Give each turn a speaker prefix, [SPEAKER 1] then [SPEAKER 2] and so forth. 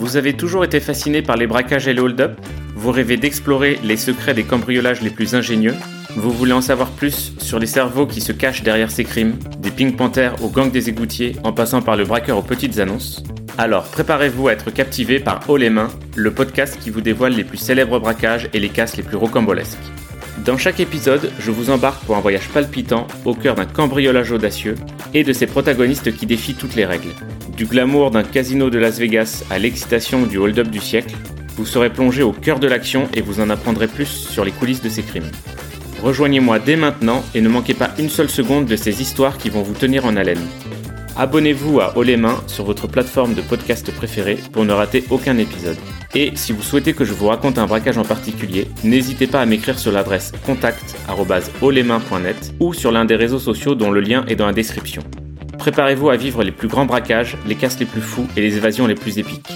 [SPEAKER 1] Vous avez toujours été fasciné par les braquages et les hold-up Vous rêvez d'explorer les secrets des cambriolages les plus ingénieux Vous voulez en savoir plus sur les cerveaux qui se cachent derrière ces crimes, des Pink Panthers au gang des égoutiers en passant par le braqueur aux petites annonces alors préparez-vous à être captivé par Haut les mains, le podcast qui vous dévoile les plus célèbres braquages et les casses les plus rocambolesques. Dans chaque épisode, je vous embarque pour un voyage palpitant au cœur d'un cambriolage audacieux et de ses protagonistes qui défient toutes les règles. Du glamour d'un casino de Las Vegas à l'excitation du hold-up du siècle, vous serez plongé au cœur de l'action et vous en apprendrez plus sur les coulisses de ces crimes. Rejoignez-moi dès maintenant et ne manquez pas une seule seconde de ces histoires qui vont vous tenir en haleine. Abonnez-vous à Haut les mains sur votre plateforme de podcast préférée pour ne rater aucun épisode. Et si vous souhaitez que je vous raconte un braquage en particulier, n'hésitez pas à m'écrire sur l'adresse contact@hautleslains.net ou sur l'un des réseaux sociaux dont le lien est dans la description. Préparez-vous à vivre les plus grands braquages, les casses les plus fous et les évasions les plus épiques.